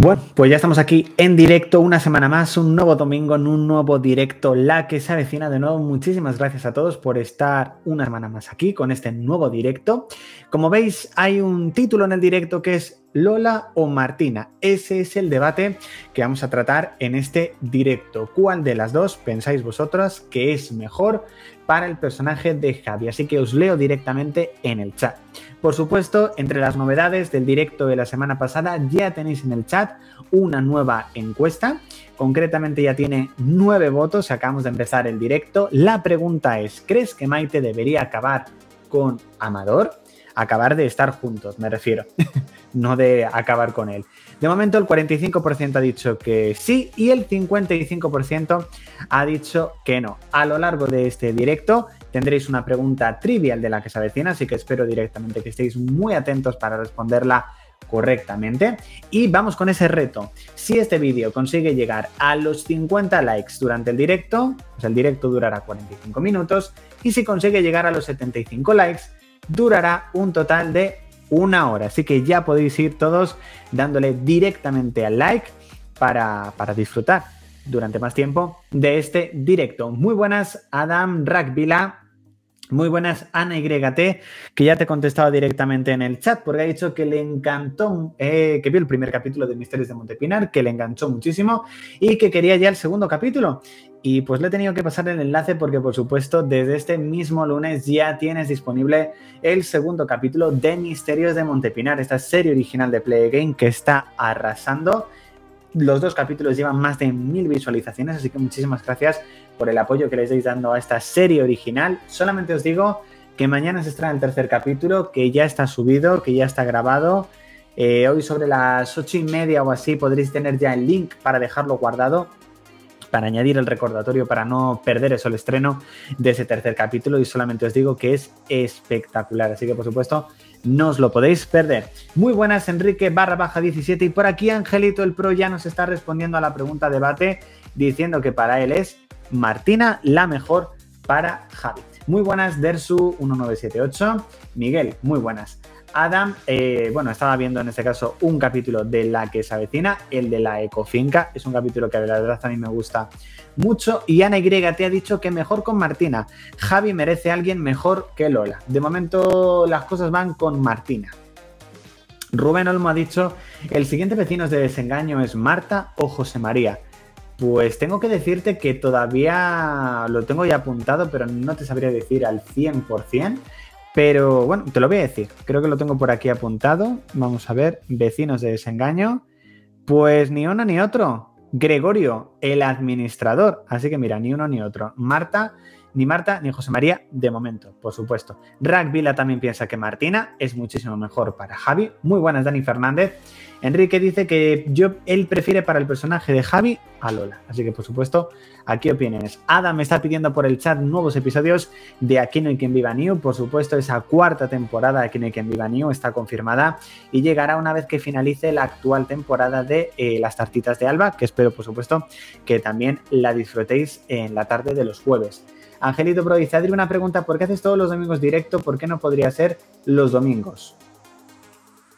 Bueno, pues ya estamos aquí en directo, una semana más, un nuevo domingo, en un nuevo directo, la que se avecina de nuevo. Muchísimas gracias a todos por estar una semana más aquí con este nuevo directo. Como veis, hay un título en el directo que es Lola o Martina. Ese es el debate que vamos a tratar en este directo. ¿Cuál de las dos pensáis vosotras que es mejor para el personaje de Javi? Así que os leo directamente en el chat. Por supuesto, entre las novedades del directo de la semana pasada ya tenéis en el chat una nueva encuesta. Concretamente ya tiene nueve votos, acabamos de empezar el directo. La pregunta es, ¿crees que Maite debería acabar con Amador? Acabar de estar juntos, me refiero, no de acabar con él. De momento el 45% ha dicho que sí y el 55% ha dicho que no. A lo largo de este directo tendréis una pregunta trivial de la que se avecina, así que espero directamente que estéis muy atentos para responderla correctamente. Y vamos con ese reto. Si este vídeo consigue llegar a los 50 likes durante el directo, pues el directo durará 45 minutos. Y si consigue llegar a los 75 likes, durará un total de una hora. Así que ya podéis ir todos dándole directamente al like para, para disfrutar durante más tiempo de este directo. Muy buenas, Adam Rakvila. Muy buenas, Ana YT, que ya te he contestado directamente en el chat porque ha dicho que le encantó, eh, que vio el primer capítulo de Misterios de Montepinar, que le enganchó muchísimo y que quería ya el segundo capítulo. Y pues le he tenido que pasar el enlace porque, por supuesto, desde este mismo lunes ya tienes disponible el segundo capítulo de Misterios de Montepinar, esta serie original de Play Game que está arrasando los dos capítulos llevan más de mil visualizaciones, así que muchísimas gracias por el apoyo que le estáis dando a esta serie original. Solamente os digo que mañana se estrena el tercer capítulo, que ya está subido, que ya está grabado. Eh, hoy sobre las ocho y media o así podréis tener ya el link para dejarlo guardado, para añadir el recordatorio, para no perder eso el estreno de ese tercer capítulo. Y solamente os digo que es espectacular. Así que, por supuesto, no os lo podéis perder. Muy buenas, Enrique barra baja 17. Y por aquí Angelito el Pro ya nos está respondiendo a la pregunta debate diciendo que para él es Martina la mejor para Javi. Muy buenas, Dersu1978. Miguel, muy buenas. Adam, eh, bueno, estaba viendo en este caso un capítulo de La que se avecina, el de la ecofinca. Es un capítulo que la verdad a mí me gusta mucho. Y Ana Y te ha dicho que mejor con Martina. Javi merece a alguien mejor que Lola. De momento las cosas van con Martina. Rubén Olmo ha dicho, el siguiente vecino de desengaño es Marta o José María. Pues tengo que decirte que todavía lo tengo ya apuntado, pero no te sabría decir al 100%. Pero bueno, te lo voy a decir. Creo que lo tengo por aquí apuntado. Vamos a ver, vecinos de desengaño. Pues ni uno ni otro. Gregorio, el administrador. Así que mira, ni uno ni otro. Marta, ni Marta ni José María de momento, por supuesto. Rack también piensa que Martina es muchísimo mejor para Javi. Muy buenas, Dani Fernández. Enrique dice que yo, él prefiere para el personaje de Javi a Lola. Así que, por supuesto, aquí opiniones. Adam me está pidiendo por el chat nuevos episodios de Aquí no hay quien viva New. Por supuesto, esa cuarta temporada de Aquí no hay quien viva New está confirmada y llegará una vez que finalice la actual temporada de eh, Las Tartitas de Alba, que espero, por supuesto, que también la disfrutéis en la tarde de los jueves. Angelito Pro dice, Adri, una pregunta, ¿por qué haces todos los domingos directo? ¿Por qué no podría ser los domingos?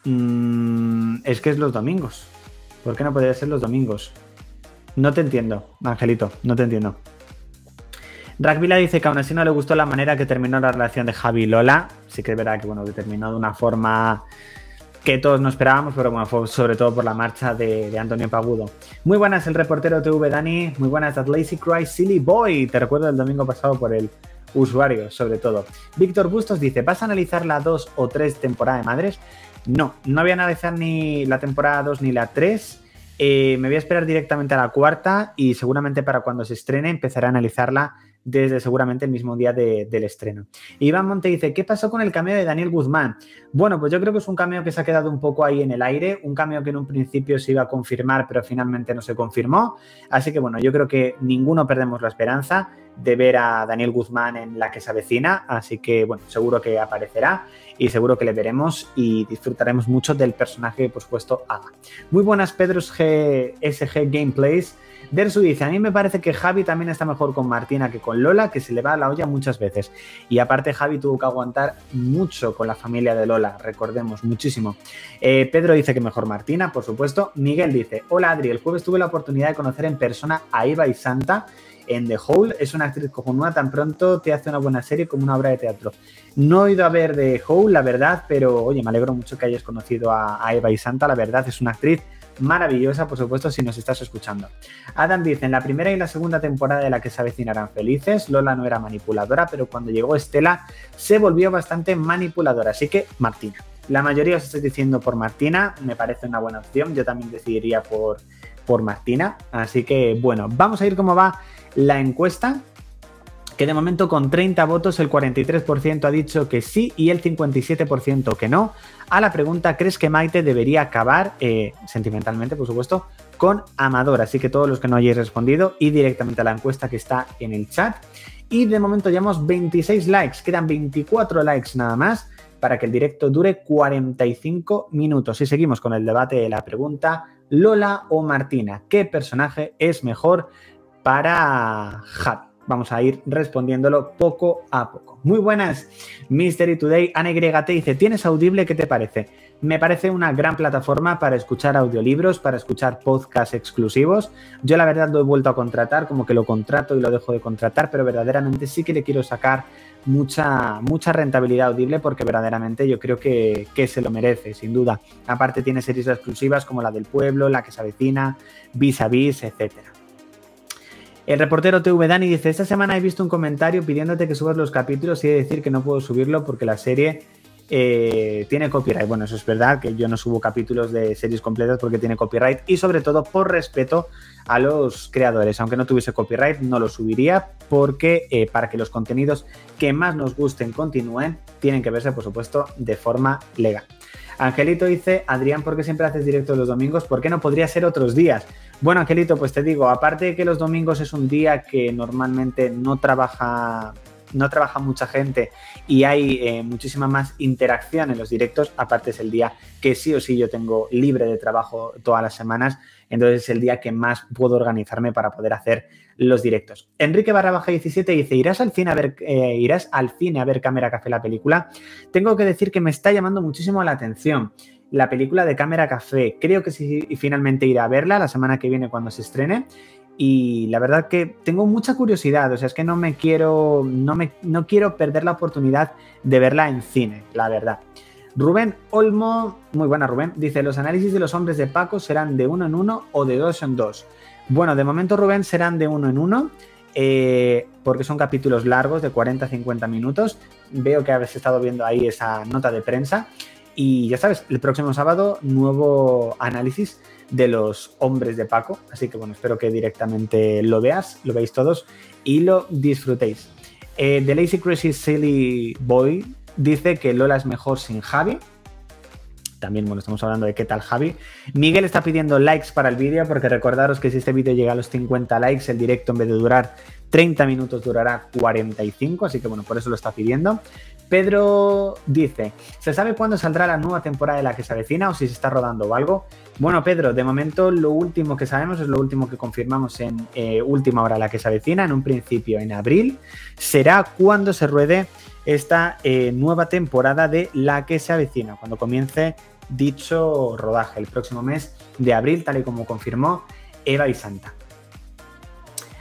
Mm, es que es los domingos. ¿Por qué no podría ser los domingos? No te entiendo, Angelito, no te entiendo. Rackvila dice que aún así no le gustó la manera que terminó la relación de Javi y Lola. Sí que es verdad que, bueno, que terminó de una forma que todos no esperábamos, pero bueno, fue sobre todo por la marcha de, Antonio Pagudo. Muy buenas el reportero TV Dani, muy buenas at Lazy Cry Silly Boy, te recuerdo el domingo pasado por el usuario, sobre todo. Víctor Bustos dice, ¿vas a analizar la 2 o 3 temporada de Madres? No, no voy a analizar ni la temporada 2 ni la 3. Eh, me voy a esperar directamente a la cuarta y seguramente para cuando se estrene empezaré a analizarla desde seguramente el mismo día del estreno. Iván Monte dice, ¿qué pasó con el cameo de Daniel Guzmán? Bueno, pues yo creo que es un cameo que se ha quedado un poco ahí en el aire, un cameo que en un principio se iba a confirmar, pero finalmente no se confirmó. Así que bueno, yo creo que ninguno perdemos la esperanza de ver a Daniel Guzmán en la que se avecina, así que bueno, seguro que aparecerá y seguro que le veremos y disfrutaremos mucho del personaje que por supuesto haga. Muy buenas Pedros G SG Gameplays Dersu dice, a mí me parece que Javi también está mejor con Martina que con Lola, que se le va a la olla muchas veces. Y aparte Javi tuvo que aguantar mucho con la familia de Lola, recordemos, muchísimo. Eh, Pedro dice que mejor Martina, por supuesto. Miguel dice, hola Adri, el jueves tuve la oportunidad de conocer en persona a Eva y Santa en The Hole. Es una actriz cojonúa, tan pronto te hace una buena serie como una obra de teatro. No he ido a ver The Hole, la verdad, pero oye, me alegro mucho que hayas conocido a, a Eva y Santa, la verdad, es una actriz maravillosa, por supuesto, si nos estás escuchando. Adam dice, en la primera y la segunda temporada de la que se avecinarán felices, Lola no era manipuladora, pero cuando llegó Estela se volvió bastante manipuladora, así que Martina. La mayoría os estáis diciendo por Martina, me parece una buena opción, yo también decidiría por, por Martina, así que bueno, vamos a ir cómo va la encuesta que de momento con 30 votos el 43% ha dicho que sí y el 57% que no. A la pregunta, ¿crees que Maite debería acabar, eh, sentimentalmente por supuesto, con Amador? Así que todos los que no hayáis respondido y directamente a la encuesta que está en el chat. Y de momento llevamos 26 likes, quedan 24 likes nada más para que el directo dure 45 minutos. Y seguimos con el debate de la pregunta, Lola o Martina, ¿qué personaje es mejor para Javi? Vamos a ir respondiéndolo poco a poco. Muy buenas, Mystery Today. Ana YT dice: ¿Tienes audible? ¿Qué te parece? Me parece una gran plataforma para escuchar audiolibros, para escuchar podcasts exclusivos. Yo, la verdad, lo he vuelto a contratar, como que lo contrato y lo dejo de contratar, pero verdaderamente sí que le quiero sacar mucha, mucha rentabilidad audible porque verdaderamente yo creo que, que se lo merece, sin duda. Aparte, tiene series exclusivas como la del pueblo, la que se avecina, vis a vis, etcétera. El reportero TV Dani dice, esta semana he visto un comentario pidiéndote que subas los capítulos y he de decir que no puedo subirlo porque la serie eh, tiene copyright. Bueno, eso es verdad, que yo no subo capítulos de series completas porque tiene copyright y sobre todo por respeto a los creadores. Aunque no tuviese copyright, no lo subiría porque eh, para que los contenidos que más nos gusten continúen, tienen que verse, por supuesto, de forma legal. Angelito dice, Adrián, ¿por qué siempre haces directo los domingos? ¿Por qué no podría ser otros días? Bueno, Angelito, pues te digo, aparte de que los domingos es un día que normalmente no trabaja no trabaja mucha gente y hay eh, muchísima más interacción en los directos, aparte es el día que sí o sí yo tengo libre de trabajo todas las semanas, entonces es el día que más puedo organizarme para poder hacer los directos. Enrique barra baja 17 dice, ¿irás al cine a ver, eh, irás al cine a ver Cámara Café la película? Tengo que decir que me está llamando muchísimo la atención la película de Cámara Café. Creo que sí, finalmente iré a verla la semana que viene cuando se estrene. Y la verdad que tengo mucha curiosidad, o sea, es que no me quiero, no me, no quiero perder la oportunidad de verla en cine, la verdad. Rubén Olmo, muy buena Rubén, dice, los análisis de los hombres de Paco serán de uno en uno o de dos en dos. Bueno, de momento Rubén serán de uno en uno, eh, porque son capítulos largos de 40-50 minutos. Veo que habéis estado viendo ahí esa nota de prensa. Y ya sabes, el próximo sábado, nuevo análisis de los hombres de Paco. Así que bueno, espero que directamente lo veas, lo veáis todos y lo disfrutéis. Eh, The Lazy Crazy Silly Boy dice que Lola es mejor sin Javi. También, bueno, estamos hablando de qué tal Javi. Miguel está pidiendo likes para el vídeo porque recordaros que si este vídeo llega a los 50 likes, el directo en vez de durar 30 minutos durará 45, así que bueno, por eso lo está pidiendo. Pedro dice, ¿se sabe cuándo saldrá la nueva temporada de la que se avecina o si se está rodando o algo? Bueno, Pedro, de momento lo último que sabemos es lo último que confirmamos en eh, última hora la que se avecina, en un principio en abril, será cuando se ruede esta eh, nueva temporada de la que se avecina, cuando comience dicho rodaje el próximo mes de abril, tal y como confirmó Eva y Santa.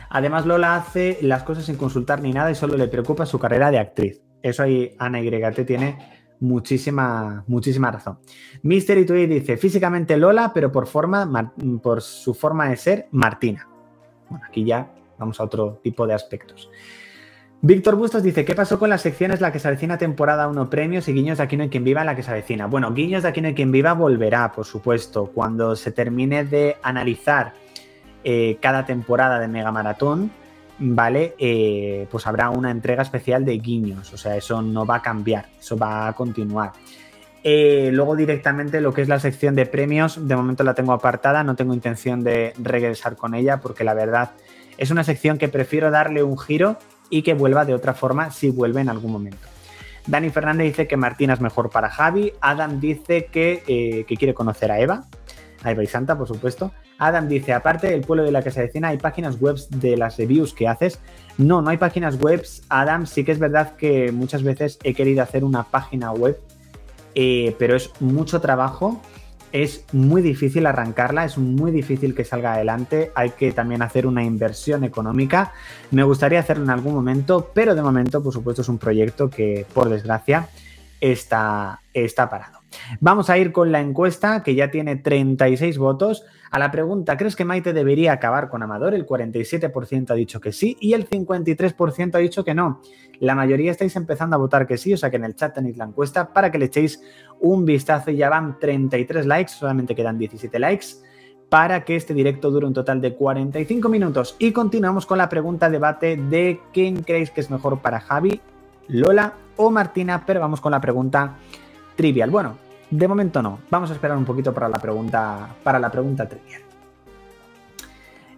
Además, Lola hace las cosas sin consultar ni nada y solo le preocupa su carrera de actriz. Eso ahí Ana YT tiene muchísima, muchísima razón. Mystery Twitch dice, físicamente Lola, pero por, forma, por su forma de ser, Martina. Bueno, aquí ya vamos a otro tipo de aspectos. Víctor Bustos dice, ¿qué pasó con las secciones La que se avecina temporada 1 premios y Guiños de Aquí no hay quien viva la que se avecina? Bueno, Guiños de Aquí no hay quien viva volverá, por supuesto, cuando se termine de analizar eh, cada temporada de Mega Maratón ¿vale? Eh, pues habrá una entrega especial de guiños, o sea, eso no va a cambiar, eso va a continuar. Eh, luego directamente lo que es la sección de premios, de momento la tengo apartada, no tengo intención de regresar con ella porque la verdad es una sección que prefiero darle un giro y que vuelva de otra forma si vuelve en algún momento. Dani Fernández dice que Martina es mejor para Javi, Adam dice que, eh, que quiere conocer a Eva, y Santa, por supuesto. Adam dice, aparte del pueblo de la que se avecina, ¿hay páginas web de las reviews que haces? No, no hay páginas web, Adam. Sí que es verdad que muchas veces he querido hacer una página web, eh, pero es mucho trabajo es muy difícil arrancarla, es muy difícil que salga adelante, hay que también hacer una inversión económica. Me gustaría hacerlo en algún momento, pero de momento, por supuesto, es un proyecto que, por desgracia, está, está parado. Vamos a ir con la encuesta que ya tiene 36 votos. A la pregunta, ¿crees que Maite debería acabar con Amador? El 47% ha dicho que sí y el 53% ha dicho que no. La mayoría estáis empezando a votar que sí, o sea que en el chat tenéis la encuesta para que le echéis un vistazo y ya van 33 likes, solamente quedan 17 likes para que este directo dure un total de 45 minutos. Y continuamos con la pregunta debate de quién creéis que es mejor para Javi, Lola o Martina, pero vamos con la pregunta trivial. Bueno, de momento no. Vamos a esperar un poquito para la pregunta, para la pregunta trivial.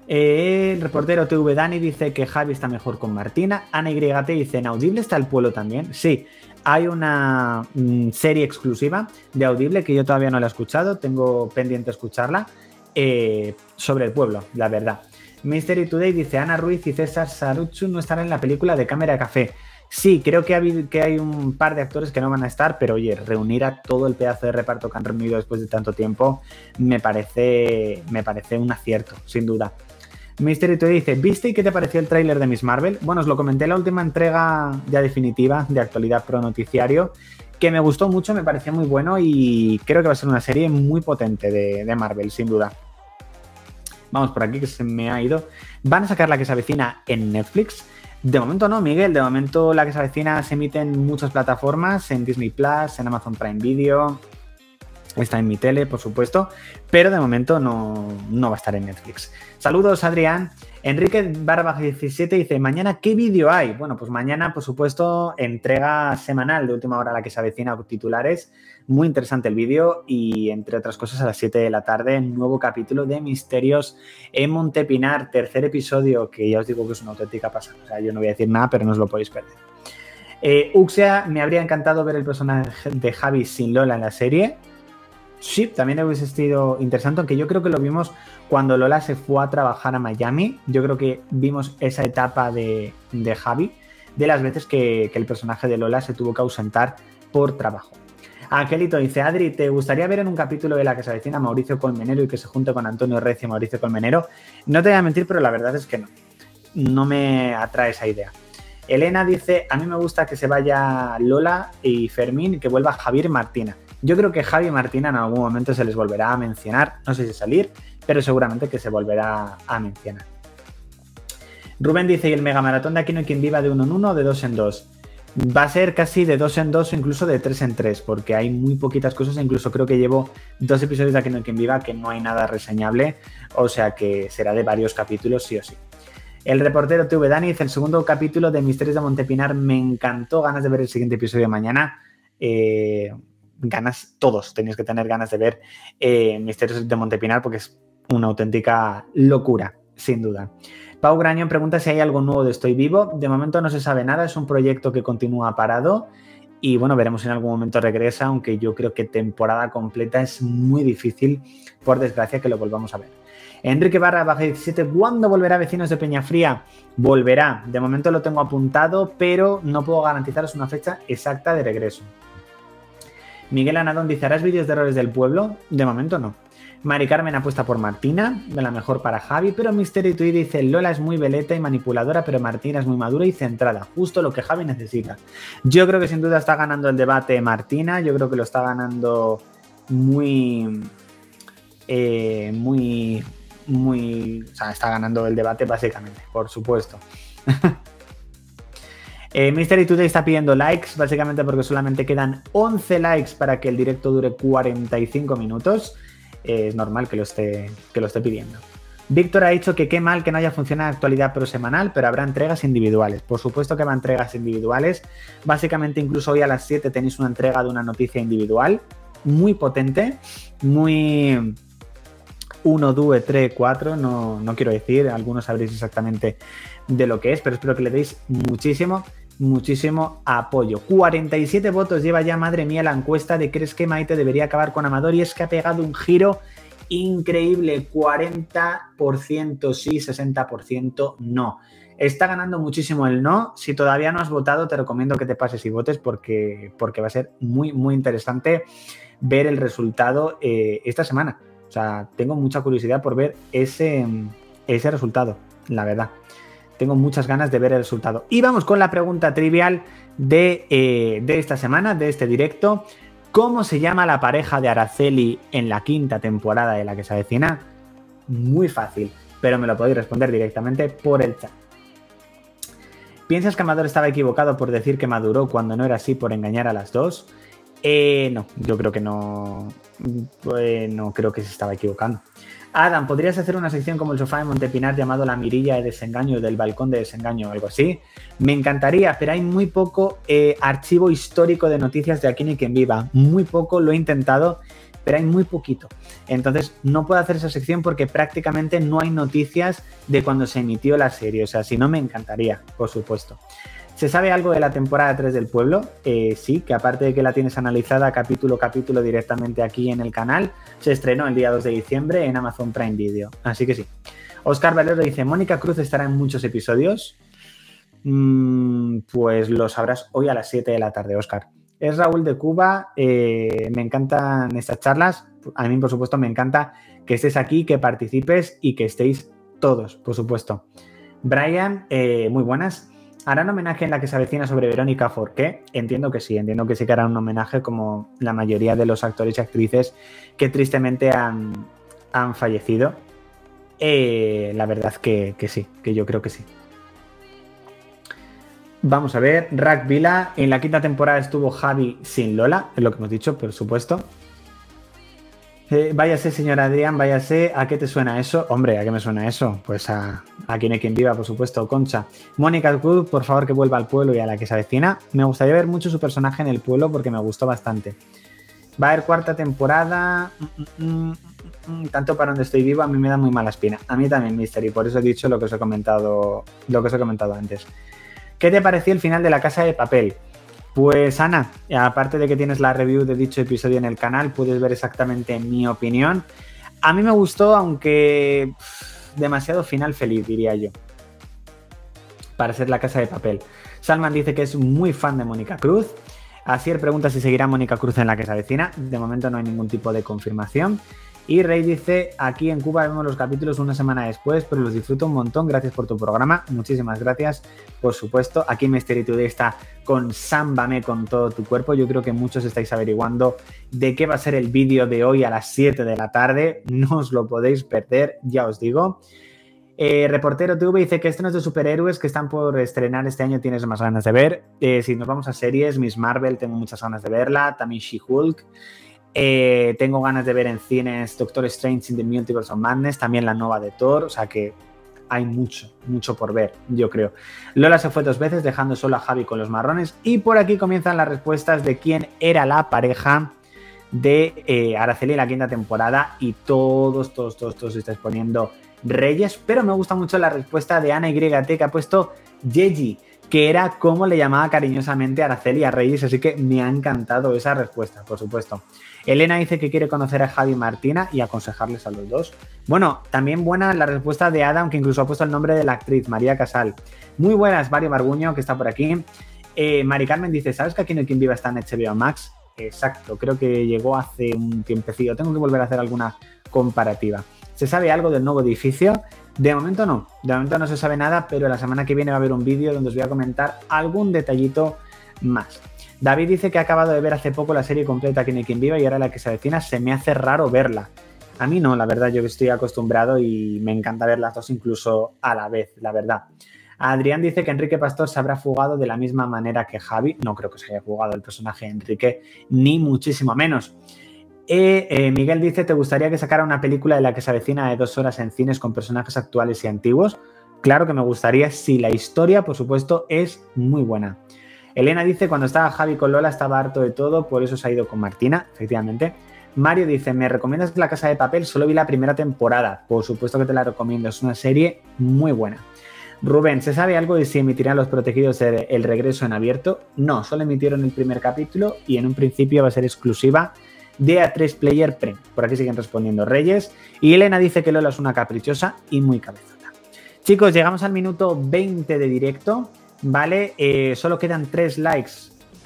el reportero TV Dani dice que Javi está mejor con Martina. Ana YT dice, ¿en Audible está el pueblo también? Sí, hay una mm, serie exclusiva de Audible que yo todavía no la he escuchado, tengo pendiente escucharla, eh, sobre el pueblo, la verdad. Mystery Today dice, Ana Ruiz y César Saruchu no estarán en la película de Cámara Café. Sí, creo que, hay un par de actores que no van a estar, pero oye, reunir a todo el pedazo de reparto que han reunido después de tanto tiempo me parece, me parece un acierto, sin duda. Mystery te dice, ¿viste y qué te pareció el tráiler de Miss Marvel? Bueno, os lo comenté en la última entrega ya definitiva de Actualidad Pro Noticiario, que me gustó mucho, me pareció muy bueno y creo que va a ser una serie muy potente de Marvel, sin duda. Vamos por aquí que se me ha ido. Van a sacar la que se avecina en Netflix. De momento no, Miguel. De momento la que se avecina se emite en muchas plataformas, en Disney Plus, en Amazon Prime Video, está en mi tele, por supuesto, pero de momento no, no va a estar en Netflix. Saludos, Adrián. Enrique Barba 17 dice, mañana, ¿qué vídeo hay? Bueno, pues mañana, por supuesto, entrega semanal de última hora la que se avecina titulares. Muy interesante el vídeo y, entre otras cosas, a las 7 de la tarde, nuevo capítulo de Misterios en Montepinar, tercer episodio, que ya os digo que es una auténtica pasada. O sea, yo no voy a decir nada, pero no os lo podéis perder. Eh, Uxia, me habría encantado ver el personaje de Javi sin Lola en la serie. Sí, también hubiese sido interesante, aunque yo creo que lo vimos cuando Lola se fue a trabajar a Miami. Yo creo que vimos esa etapa de, Javi, de las veces que, el personaje de Lola se tuvo que ausentar por trabajo. Angelito dice, Adri, ¿te gustaría ver en un capítulo de la que se avecina Mauricio Colmenero y que se junte con Antonio Recio y Mauricio Colmenero? No te voy a mentir, pero la verdad es que no. No me atrae esa idea. Elena dice, a mí me gusta que se vaya Lola y Fermín y que vuelva Javier Martina. Yo creo que Javi Martina en algún momento se les volverá a mencionar, no sé si salir, pero seguramente que se volverá a mencionar. Rubén dice, ¿y el mega maratón de Aquí no hay quien viva de uno en uno o de dos en dos? Va a ser casi de dos en dos o incluso de tres en tres, porque hay muy poquitas cosas, incluso creo que llevo dos episodios de Aquí no hay quien viva que no hay nada reseñable, o sea que será de varios capítulos sí o sí. El reportero TV Dani dice, el segundo capítulo de Misterios de Montepinar me encantó, ganas de ver el siguiente episodio mañana. Eh, ganas, todos tenéis que tener ganas de ver eh, Misterios de Montepinar porque es una auténtica locura, sin duda. Pau Grañón pregunta si hay algo nuevo de Estoy Vivo. De momento no se sabe nada, es un proyecto que continúa parado y bueno, veremos si en algún momento regresa, aunque yo creo que temporada completa es muy difícil, por desgracia, que lo volvamos a ver. Enrique Barra, baja 17, ¿cuándo volverá Vecinos de Peñafría? Volverá, de momento lo tengo apuntado, pero no puedo garantizaros una fecha exacta de regreso. Miguel Anadón dice, ¿harás vídeos de errores del pueblo? De momento no. Mari Carmen apuesta por Martina, de la mejor para Javi, pero Mystery Tweet dice, Lola es muy veleta y manipuladora, pero Martina es muy madura y centrada, justo lo que Javi necesita. Yo creo que sin duda está ganando el debate Martina, yo creo que lo está ganando muy... Eh, muy... muy... O sea, está ganando el debate básicamente, por supuesto. Eh, Mystery Today está pidiendo likes, básicamente porque solamente quedan 11 likes para que el directo dure 45 minutos. Eh, es normal que lo, esté, que lo esté pidiendo. Víctor ha dicho que qué mal que no haya funcionado actualidad pro semanal, pero habrá entregas individuales. Por supuesto que habrá entregas individuales. Básicamente, incluso hoy a las 7 tenéis una entrega de una noticia individual muy potente, muy 1, 2, 3, 4, no, no quiero decir, algunos sabréis exactamente de lo que es, pero espero que le deis muchísimo muchísimo apoyo. 47 votos lleva ya, madre mía, la encuesta de crees que Maite debería acabar con Amador y es que ha pegado un giro increíble, 40% sí, 60% no. Está ganando muchísimo el no. Si todavía no has votado, te recomiendo que te pases y votes porque, porque va a ser muy, muy interesante ver el resultado eh, esta semana. O sea, tengo mucha curiosidad por ver ese, ese resultado, la verdad. Tengo muchas ganas de ver el resultado. Y vamos con la pregunta trivial de, eh, de esta semana, de este directo. ¿Cómo se llama la pareja de Araceli en la quinta temporada de la que se avecina? Muy fácil, pero me lo podéis responder directamente por el chat. ¿Piensas que Amador estaba equivocado por decir que maduró cuando no era así por engañar a las dos? Eh, no, yo creo que no. Pues no creo que se estaba equivocando. Adam, ¿podrías hacer una sección como el sofá de Montepinar llamado La Mirilla de Desengaño del Balcón de Desengaño o algo así? Me encantaría, pero hay muy poco eh, archivo histórico de noticias de Aquí ni quien viva. Muy poco, lo he intentado, pero hay muy poquito. Entonces, no puedo hacer esa sección porque prácticamente no hay noticias de cuando se emitió la serie. O sea, si no, me encantaría, por supuesto. ¿Se sabe algo de la temporada 3 del pueblo? Eh, sí, que aparte de que la tienes analizada capítulo a capítulo directamente aquí en el canal, se estrenó el día 2 de diciembre en Amazon Prime Video. Así que sí. Oscar Valero dice, ¿Mónica Cruz estará en muchos episodios? Mm, pues lo sabrás hoy a las 7 de la tarde, Oscar. Es Raúl de Cuba, eh, me encantan estas charlas, a mí por supuesto me encanta que estés aquí, que participes y que estéis todos, por supuesto. Brian, eh, muy buenas. ¿Harán homenaje en la que se avecina sobre Verónica Forqué? Entiendo que sí, entiendo que sí que harán un homenaje como la mayoría de los actores y actrices que tristemente han, han fallecido. Eh, la verdad que, que, sí, que yo creo que sí. Vamos a ver, Rack Vila, en la quinta temporada estuvo Javi sin Lola, es lo que hemos dicho, por supuesto. Eh, váyase, señor Adrián, váyase. ¿A qué te suena eso? Hombre, ¿a qué me suena eso? Pues a, a quien hay quien viva, por supuesto, Concha. Mónica Cruz, por favor, que vuelva al pueblo y a la que se avecina. Me gustaría ver mucho su personaje en el pueblo porque me gustó bastante. Va a haber cuarta temporada. Mm, mm, mm, tanto para donde estoy vivo, a mí me da muy mala espina. A mí también, Mystery. Por eso he dicho lo que os he comentado, lo que os he comentado antes. ¿Qué te pareció el final de la casa de papel? Pues Ana, aparte de que tienes la review de dicho episodio en el canal, puedes ver exactamente mi opinión. A mí me gustó, aunque demasiado final feliz, diría yo. Para ser la casa de papel. Salman dice que es muy fan de Mónica Cruz. Asier pregunta si seguirá Mónica Cruz en la que se avecina. De momento no hay ningún tipo de confirmación. Y Rey dice, aquí en Cuba vemos los capítulos una semana después, pero los disfruto un montón. Gracias por tu programa. Muchísimas gracias, por supuesto. Aquí Mystery Today está con Sámbame con todo tu cuerpo. Yo creo que muchos estáis averiguando de qué va a ser el vídeo de hoy a las 7 de la tarde. No os lo podéis perder, ya os digo. Eh, Reportero TV dice que no es de superhéroes que están por estrenar este año tienes más ganas de ver. Eh, si nos vamos a series, Miss Marvel, tengo muchas ganas de verla. También She-Hulk. Eh, tengo ganas de ver en cines Doctor Strange in the Multiverse of Madness, también la nueva de Thor, o sea que hay mucho, mucho por ver, yo creo. Lola se fue dos veces dejando solo a Javi con los marrones y por aquí comienzan las respuestas de quién era la pareja de eh, Araceli en la quinta temporada y todos, todos, todos, todos estáis poniendo Reyes, pero me gusta mucho la respuesta de Ana YT que ha puesto Yeji que era como le llamaba cariñosamente Araceli a Reyes, así que me ha encantado esa respuesta, por supuesto. Elena dice que quiere conocer a Javi Martina y aconsejarles a los dos. Bueno, también buena la respuesta de Adam, que incluso ha puesto el nombre de la actriz, María Casal. Muy buenas, Mario Marguño, que está por aquí. Eh, Mari Carmen dice, ¿sabes que aquí no quien viva está en HBO Max? Exacto, creo que llegó hace un tiempecillo. Tengo que volver a hacer alguna comparativa. ¿Se sabe algo del nuevo edificio? De momento no, de momento no se sabe nada, pero la semana que viene va a haber un vídeo donde os voy a comentar algún detallito más. David dice que ha acabado de ver hace poco la serie completa quien viva y ahora la que se avecina se me hace raro verla. A mí no, la verdad, yo estoy acostumbrado y me encanta ver las dos incluso a la vez, la verdad. Adrián dice que Enrique Pastor se habrá fugado de la misma manera que Javi. No creo que se haya jugado el personaje de Enrique, ni muchísimo menos. Eh, Miguel dice, ¿te gustaría que sacara una película de la que se avecina de dos horas en cines con personajes actuales y antiguos? Claro que me gustaría si la historia, por supuesto, es muy buena. Elena dice, cuando estaba Javi con Lola estaba harto de todo, por eso se ha ido con Martina, efectivamente. Mario dice, ¿me recomiendas La Casa de Papel? Solo vi la primera temporada. Por supuesto que te la recomiendo, es una serie muy buena. Rubén, ¿se sabe algo de si emitirán los protegidos el regreso en abierto? No, solo emitieron el primer capítulo y en un principio va a ser exclusiva de A3 Player Prem. Por aquí siguen respondiendo Reyes. Y Elena dice que Lola es una caprichosa y muy cabezona. Chicos, llegamos al minuto 20 de directo. ¿Vale? Eh, solo quedan 3 likes.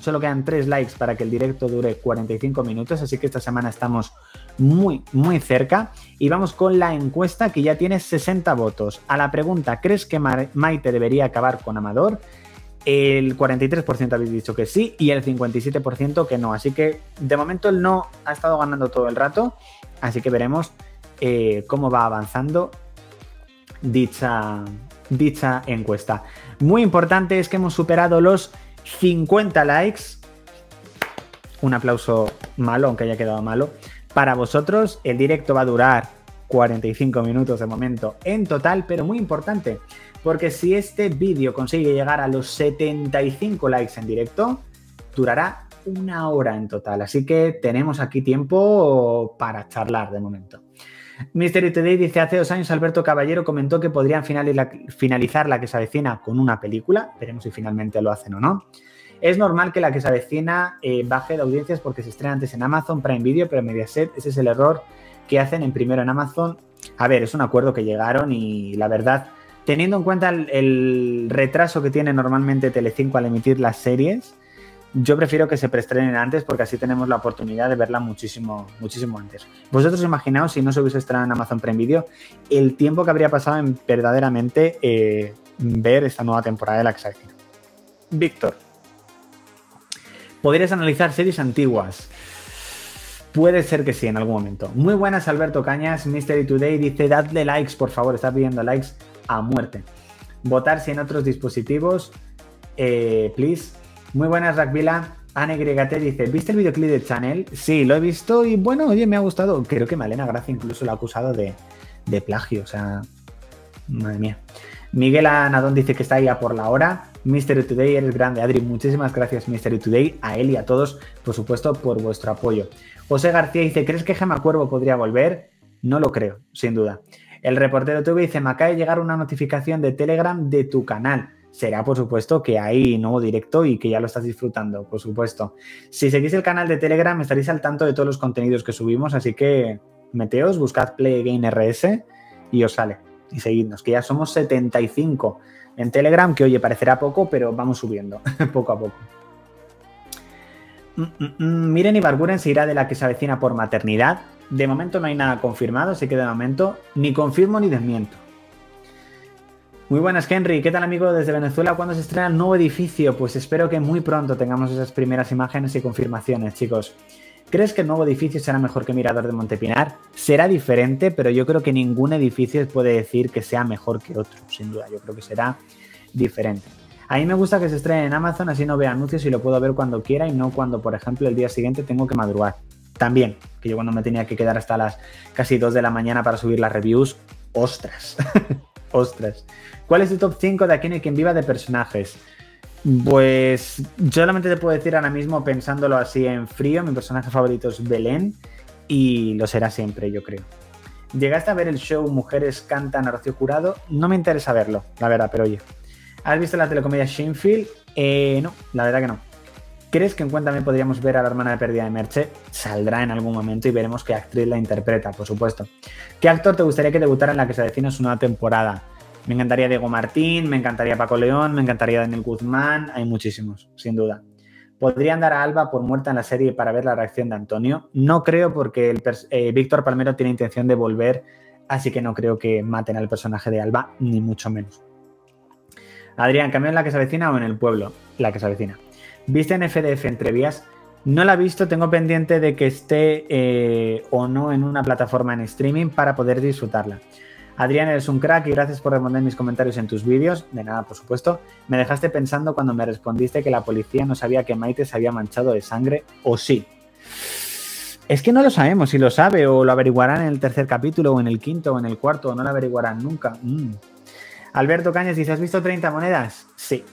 Solo quedan 3 likes para que el directo dure 45 minutos. Así que esta semana estamos muy, muy cerca. Y vamos con la encuesta que ya tiene 60 votos. A la pregunta, ¿crees que Maite debería acabar con Amador? El 43% habéis dicho que sí y el 57% que no. Así que de momento el no ha estado ganando todo el rato. Así que veremos eh, cómo va avanzando dicha, dicha encuesta. Muy importante es que hemos superado los 50 likes. Un aplauso malo, aunque haya quedado malo. Para vosotros, el directo va a durar 45 minutos de momento en total, pero muy importante, porque si este vídeo consigue llegar a los 75 likes en directo, durará una hora en total. Así que tenemos aquí tiempo para charlar de momento. Mystery Today dice, hace dos años Alberto Caballero comentó que podrían finalizar la que se avecina con una película. Veremos si finalmente lo hacen o no. Es normal que la que se avecina eh, baje de audiencias porque se estrena antes en Amazon Prime Video, pero Mediaset, ese es el error que hacen en primero en Amazon. A ver, es un acuerdo que llegaron y la verdad teniendo en cuenta el, retraso que tiene normalmente Telecinco al emitir las series, yo prefiero que se preestrenen antes porque así tenemos la oportunidad de verla muchísimo, muchísimo antes. Vosotros imaginaos si no se hubiese estrenado en Amazon Prime Video, el tiempo que habría pasado en verdaderamente eh, ver esta nueva temporada de la que Víctor, ¿podrías analizar series antiguas? Puede ser que sí, en algún momento. Muy buenas, Alberto Cañas. Mystery Today dice: dadle likes, por favor. Está pidiendo likes a muerte. Votar si en otros dispositivos, eh, please. Muy buenas, Rackvila. ANYT dice, ¿viste el videoclip de Chanel? Sí, lo he visto y bueno, oye, me ha gustado. Creo que Malena Gracia incluso lo ha acusado de, de plagio, o sea, madre mía. Miguel Anadón dice que está ahí a por la hora. Mystery Today, eres grande. Adri, muchísimas gracias Mystery Today, a él y a todos, por supuesto, por vuestro apoyo. José García dice, ¿crees que Gema Cuervo podría volver? No lo creo, sin duda. El reportero TV dice, me acaba de llegar una notificación de Telegram de tu canal. Será, por supuesto, que hay nuevo directo y que ya lo estás disfrutando, por supuesto. Si seguís el canal de Telegram, estaréis al tanto de todos los contenidos que subimos, así que meteos, buscad PlayGameRS y os sale. Y seguidnos, que ya somos 75 en Telegram, que oye, parecerá poco, pero vamos subiendo poco a poco. Mm, mm, mm, Miren y Barburen se irá de la que se avecina por maternidad. De momento no hay nada confirmado, así que de momento ni confirmo ni desmiento. Muy buenas, Henry. ¿Qué tal, amigo desde Venezuela? ¿Cuándo se estrena el nuevo edificio? Pues espero que muy pronto tengamos esas primeras imágenes y confirmaciones, chicos. ¿Crees que el nuevo edificio será mejor que Mirador de Montepinar? Será diferente, pero yo creo que ningún edificio puede decir que sea mejor que otro, sin duda. Yo creo que será diferente. A mí me gusta que se estrene en Amazon, así no veo anuncios y lo puedo ver cuando quiera y no cuando, por ejemplo, el día siguiente tengo que madrugar. También, que yo cuando me tenía que quedar hasta las casi 2 de la mañana para subir las reviews, ostras, ostras. ¿Cuál es tu top 5 de Aquí no quien viva de personajes? Pues yo solamente te puedo decir ahora mismo, pensándolo así en frío, mi personaje favorito es Belén y lo será siempre, yo creo. ¿Llegaste a ver el show Mujeres cantan a Rocío Curado? No me interesa verlo, la verdad, pero oye. ¿Has visto la telecomedia Shinfield? Eh, no, la verdad que no. ¿Crees que en Cuéntame podríamos ver a la hermana de pérdida de Merche? Saldrá en algún momento y veremos qué actriz la interpreta, por supuesto. ¿Qué actor te gustaría que debutara en la que se define su nueva temporada? Me encantaría Diego Martín, me encantaría Paco León, me encantaría Daniel Guzmán, hay muchísimos, sin duda. ¿Podrían dar a Alba por muerta en la serie para ver la reacción de Antonio? No creo porque el eh, Víctor Palmero tiene intención de volver, así que no creo que maten al personaje de Alba, ni mucho menos. Adrián, ¿cambio en la que se avecina o en el pueblo? La que se avecina. ¿Viste en FDF Entrevías? No la he visto, tengo pendiente de que esté eh, o no en una plataforma en streaming para poder disfrutarla. Adrián, eres un crack y gracias por responder mis comentarios en tus vídeos. De nada, por supuesto. Me dejaste pensando cuando me respondiste que la policía no sabía que Maite se había manchado de sangre, o sí. Es que no lo sabemos si lo sabe, o lo averiguarán en el tercer capítulo, o en el quinto, o en el cuarto, o no lo averiguarán nunca. Mm. Alberto Cañas dice: ¿Has visto 30 monedas? Sí.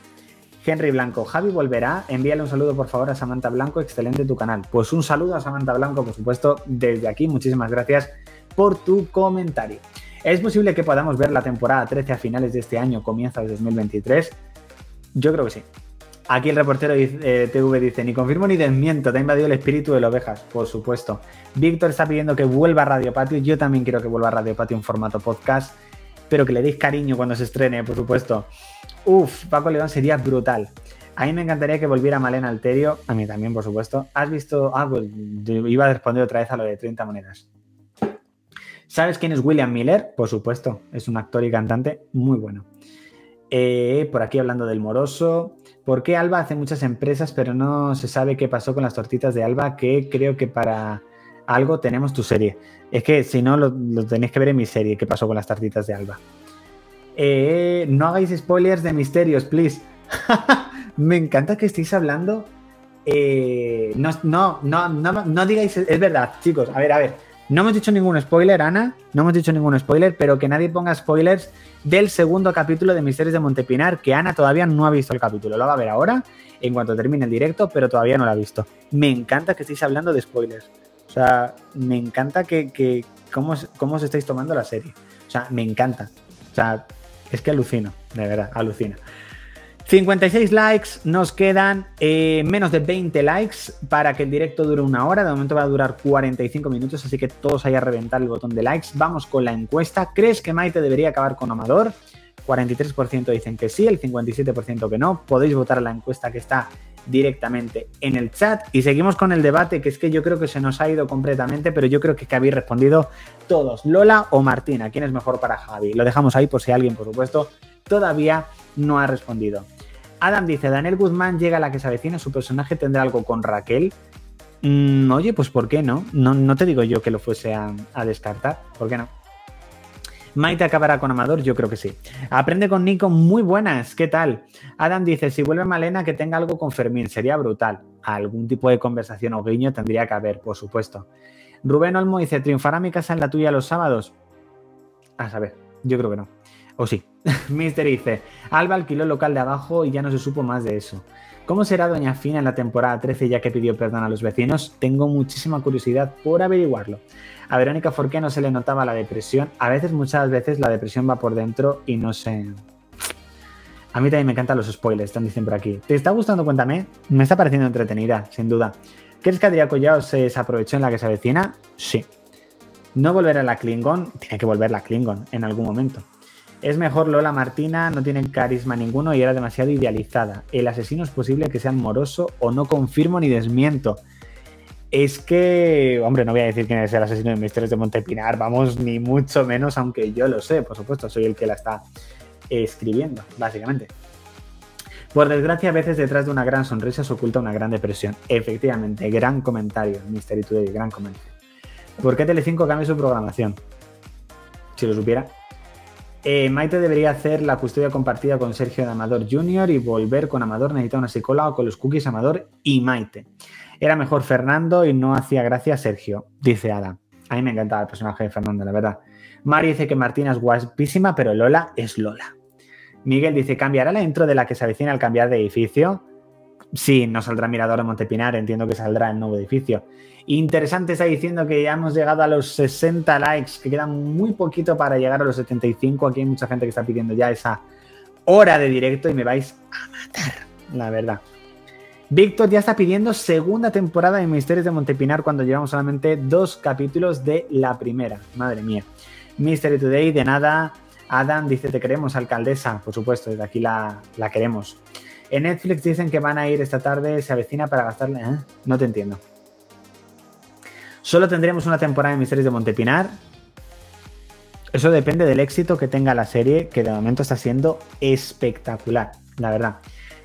Henry Blanco, Javi volverá. Envíale un saludo, por favor, a Samantha Blanco. Excelente tu canal. Pues un saludo a Samantha Blanco, por supuesto, desde aquí. Muchísimas gracias por tu comentario. ¿Es posible que podamos ver la temporada 13 a finales de este año, comienza de 2023? Yo creo que sí. Aquí el reportero eh, TV dice, ni confirmo ni desmiento, te ha invadido el espíritu de las ovejas, por supuesto. Víctor está pidiendo que vuelva a Radio Patio, yo también quiero que vuelva a Radio Patio en formato podcast, pero que le deis cariño cuando se estrene, por supuesto. Uf, Paco León sería brutal. A mí me encantaría que volviera Malena Alterio, a mí también, por supuesto. ¿Has visto? Ah, pues iba a responder otra vez a lo de 30 monedas. ¿Sabes quién es William Miller? Por supuesto, es un actor y cantante muy bueno. Eh, por aquí hablando del moroso. ¿Por qué Alba hace muchas empresas, pero no se sabe qué pasó con las tortitas de Alba? Que creo que para algo tenemos tu serie. Es que si no, lo, tenéis que ver en mi serie, qué pasó con las tortitas de Alba. Eh, no hagáis spoilers de misterios, please. Me encanta que estéis hablando. Eh, no, no, no, no, no digáis, es verdad, chicos. A ver, a ver. No hemos dicho ningún spoiler, Ana. No hemos dicho ningún spoiler, pero que nadie ponga spoilers del segundo capítulo de Misterios de Montepinar, que Ana todavía no ha visto el capítulo. Lo va a ver ahora, en cuanto termine el directo, pero todavía no lo ha visto. Me encanta que estéis hablando de spoilers. O sea, me encanta que, que cómo, cómo os estáis tomando la serie. O sea, me encanta. O sea, es que alucino, de verdad, alucino. 56 likes, nos quedan eh, menos de 20 likes para que el directo dure una hora. De momento va a durar 45 minutos, así que todos ahí a reventar el botón de likes. Vamos con la encuesta. ¿Crees que Maite debería acabar con Amador? 43% dicen que sí, el 57% que no. Podéis votar a la encuesta que está directamente en el chat. Y seguimos con el debate, que es que yo creo que se nos ha ido completamente, pero yo creo que, que habéis respondido todos. Lola o Martina, ¿quién es mejor para Javi? Lo dejamos ahí por si alguien, por supuesto, todavía no ha respondido. Adam dice, Daniel Guzmán llega a la que se avecina, su personaje tendrá algo con Raquel. Mm, oye, pues ¿por qué no? no? te digo yo que lo fuese a, descartar, ¿por qué no? Maite acabará con Amador, yo creo que sí. Aprende con Nico, muy buenas, ¿qué tal? Adam dice, si vuelve Malena, que tenga algo con Fermín, sería brutal. Algún tipo de conversación o guiño tendría que haber, por supuesto. Rubén Olmo dice, ¿triunfará mi casa en la tuya los sábados? A saber, yo creo que no. O sí. Mister dice, Alba alquiló el local de abajo y ya no se supo más de eso. ¿Cómo será Doña Fina en la temporada 13 ya que pidió perdón a los vecinos? Tengo muchísima curiosidad por averiguarlo. A Verónica ¿por qué no se le notaba la depresión. A veces, muchas veces, la depresión va por dentro y no sé. A mí también me encantan los spoilers, están diciendo por aquí. ¿Te está gustando? Cuéntame. Me está pareciendo entretenida, sin duda. ¿Crees que Adrián Collao se aprovechó en la que se avecina? Sí. No volver a la Klingon, tiene que volver la Klingon en algún momento. Es mejor Lola Martina, no tiene carisma ninguno y era demasiado idealizada. El asesino es posible que sea moroso o no confirmo ni desmiento. Es que, hombre, no voy a decir quién es el asesino de Misterios de Montepinar, vamos, ni mucho menos, aunque yo lo sé, por supuesto, soy el que la está escribiendo, básicamente. Por desgracia, a veces detrás de una gran sonrisa se oculta una gran depresión. Efectivamente, gran comentario, Mystery Today, gran comentario. ¿Por qué Telecinco cambia su programación? Si lo supiera, eh, Maite debería hacer la custodia compartida con Sergio de Amador Jr. y volver con Amador. Necesita una psicóloga con los cookies Amador y Maite. Era mejor Fernando y no hacía gracia Sergio, dice Ada. A mí me encantaba el personaje de Fernando, la verdad. Mari dice que Martina es guapísima, pero Lola es Lola. Miguel dice, ¿cambiará la intro de la que se avecina al cambiar de edificio? Sí, no saldrá Mirador de Montepinar, entiendo que saldrá el nuevo edificio. Interesante está diciendo que ya hemos llegado a los 60 likes, que queda muy poquito para llegar a los 75. Aquí hay mucha gente que está pidiendo ya esa hora de directo y me vais a matar, la verdad. Víctor ya está pidiendo segunda temporada de Misterios de Montepinar cuando llevamos solamente dos capítulos de la primera. Madre mía. Mystery Today, de nada. Adam dice, te queremos, alcaldesa. Por supuesto, desde aquí la, la queremos. En Netflix dicen que van a ir esta tarde, se avecina para gastarle... ¿eh? No te entiendo. Solo tendremos una temporada de Misterios de Montepinar. Eso depende del éxito que tenga la serie, que de momento está siendo espectacular, la verdad.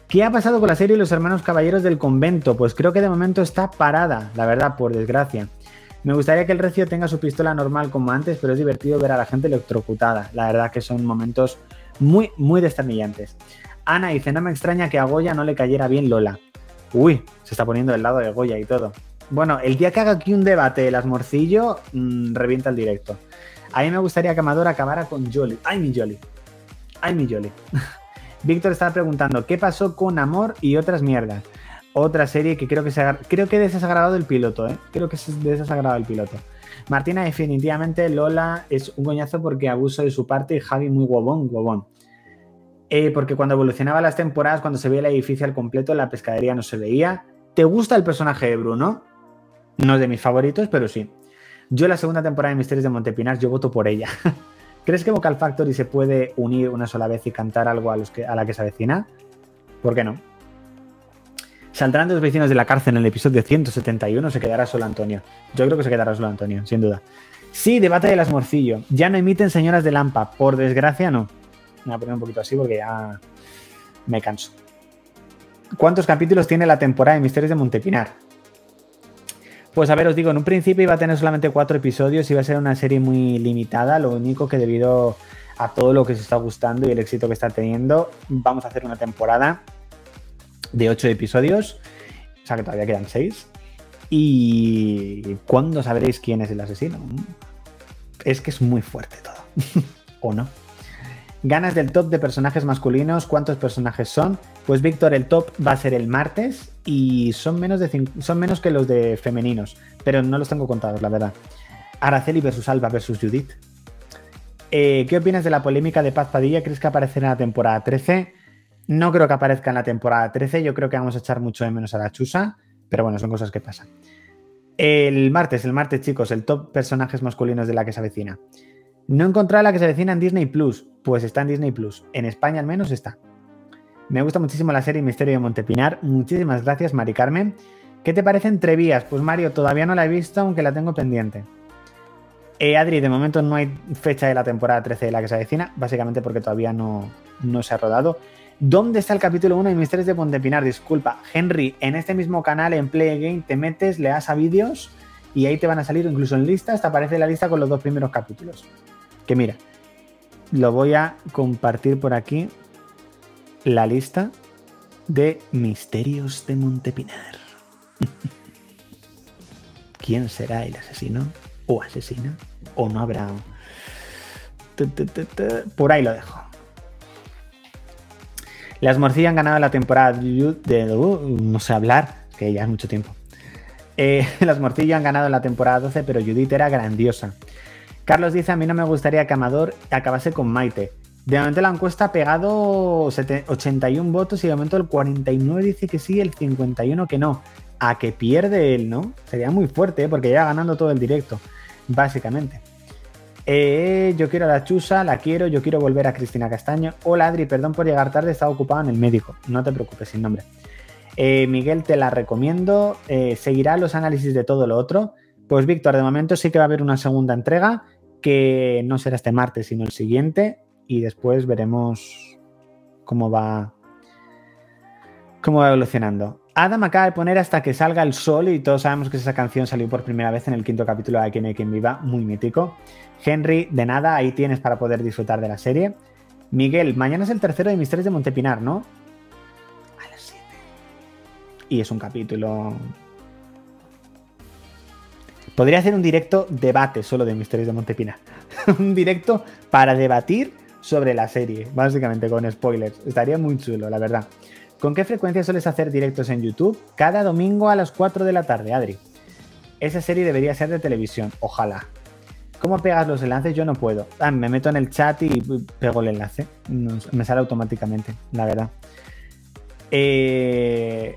¿Qué ha pasado con la serie Los Hermanos Caballeros del Convento? Pues creo que de momento está parada, la verdad, por desgracia. Me gustaría que el Recio tenga su pistola normal como antes, pero es divertido ver a la gente electrocutada. La verdad que son momentos muy, muy desternillantes. Ana dice, no me extraña que a Goya no le cayera bien Lola. Uy, se está poniendo del lado de Goya y todo. Bueno, el día que haga aquí un debate el Asmorcillo, mm, revienta el directo. A mí me gustaría que Amador acabara con Jolly. ¡Ay, mi Jolly! ¡Ay, mi Jolly! Víctor está preguntando, ¿qué pasó con Amor y otras mierdas? Otra serie que creo que se creo que desagrado el piloto, ¿eh? Creo que se desagrado el piloto. Martina, definitivamente Lola es un coñazo porque abuso de su parte y Javi muy huevón, huevón. Eh, porque cuando evolucionaba las temporadas, cuando se veía el edificio al completo, la pescadería no se veía. ¿Te gusta el personaje de Bruno? No es de mis favoritos, pero sí. Yo la segunda temporada de Misterios de Montepinar, yo voto por ella. ¿Crees que Vocal Factory se puede unir una sola vez y cantar algo a, los que, a la que se avecina? ¿Por qué no? ¿Saldrán dos vecinos de la cárcel en el episodio 171 se quedará solo Antonio? Yo creo que se quedará solo Antonio, sin duda. Sí, debate de las morcillo. Ya no emiten señoras de Lampa. Por desgracia, no. Me voy a poner un poquito así porque ya me canso. ¿Cuántos capítulos tiene la temporada de Misterios de Montepinar? Pues a ver, os digo, en un principio iba a tener solamente cuatro episodios, iba a ser una serie muy limitada, lo único que debido a todo lo que se está gustando y el éxito que está teniendo, vamos a hacer una temporada de ocho episodios, o sea que todavía quedan seis. ¿Y cuándo sabréis quién es el asesino? Es que es muy fuerte todo, ¿o no? Ganas del top de personajes masculinos. ¿Cuántos personajes son? Pues Víctor, el top va a ser el martes y son menos, de son menos que los de femeninos, pero no los tengo contados, la verdad. Araceli versus Alba versus Judith. Eh, ¿Qué opinas de la polémica de Paz Padilla? ¿Crees que aparecerá en la temporada 13? No creo que aparezca en la temporada 13. Yo creo que vamos a echar mucho de menos a la Chusa, pero bueno, son cosas que pasan. El martes, el martes, chicos, el top personajes masculinos de la que se avecina. No encontrar la que se avecina en Disney Plus. Pues está en Disney Plus. En España al menos está. Me gusta muchísimo la serie Misterio de Montepinar. Muchísimas gracias, Mari Carmen. ¿Qué te parece Entrevías? Pues Mario, todavía no la he visto, aunque la tengo pendiente. Eh, Adri, de momento no hay fecha de la temporada 13 de la que se avecina, básicamente porque todavía no, no se ha rodado. ¿Dónde está el capítulo 1 de Misterios de Montepinar? Disculpa, Henry, en este mismo canal, en Play Game, te metes, le das a vídeos y ahí te van a salir, incluso en listas, te aparece la lista con los dos primeros capítulos. Que mira, lo voy a compartir por aquí, la lista de misterios de Montepinar. ¿Quién será el asesino o asesina? ¿O no habrá? Por ahí lo dejo. Las morcillas han ganado la temporada de... Uh, no sé hablar, que ya es mucho tiempo. Eh, las morcillas han ganado la temporada 12, pero Judith era grandiosa. Carlos dice, a mí no me gustaría que Amador acabase con Maite. De momento la encuesta ha pegado 81 votos y de momento el 49 dice que sí, el 51 que no. A que pierde él, ¿no? Sería muy fuerte, ¿eh? porque ya ganando todo el directo, básicamente. Eh, yo quiero a la Chusa, la quiero, yo quiero volver a Cristina Castaño. Hola Adri, perdón por llegar tarde, estaba ocupado en el médico. No te preocupes, sin nombre. Eh, Miguel, te la recomiendo. seguirá los análisis de todo lo otro. Pues Víctor, de momento sí que va a haber una segunda entrega no será este martes, sino el siguiente, y después veremos cómo va, cómo va evolucionando. Adam acaba de poner hasta que salga el sol y todos sabemos que esa canción salió por primera vez en el quinto capítulo de no hay quien viva, muy mítico. Henry, de nada, ahí tienes para poder disfrutar de la serie. Miguel, mañana es el tercero de Misterios de Montepinar, ¿no? A las 7. Y es un capítulo Podría hacer un directo debate solo de Misterios de Montepina. un directo para debatir sobre la serie, básicamente con spoilers. Estaría muy chulo, la verdad. ¿Con qué frecuencia sueles hacer directos en YouTube? Cada domingo a las 4 de la tarde, Adri. Esa serie debería ser de televisión, ojalá. ¿Cómo pegas los enlaces? Yo no puedo. Ah, me meto en el chat y pego el enlace. me sale automáticamente, la verdad. Eh,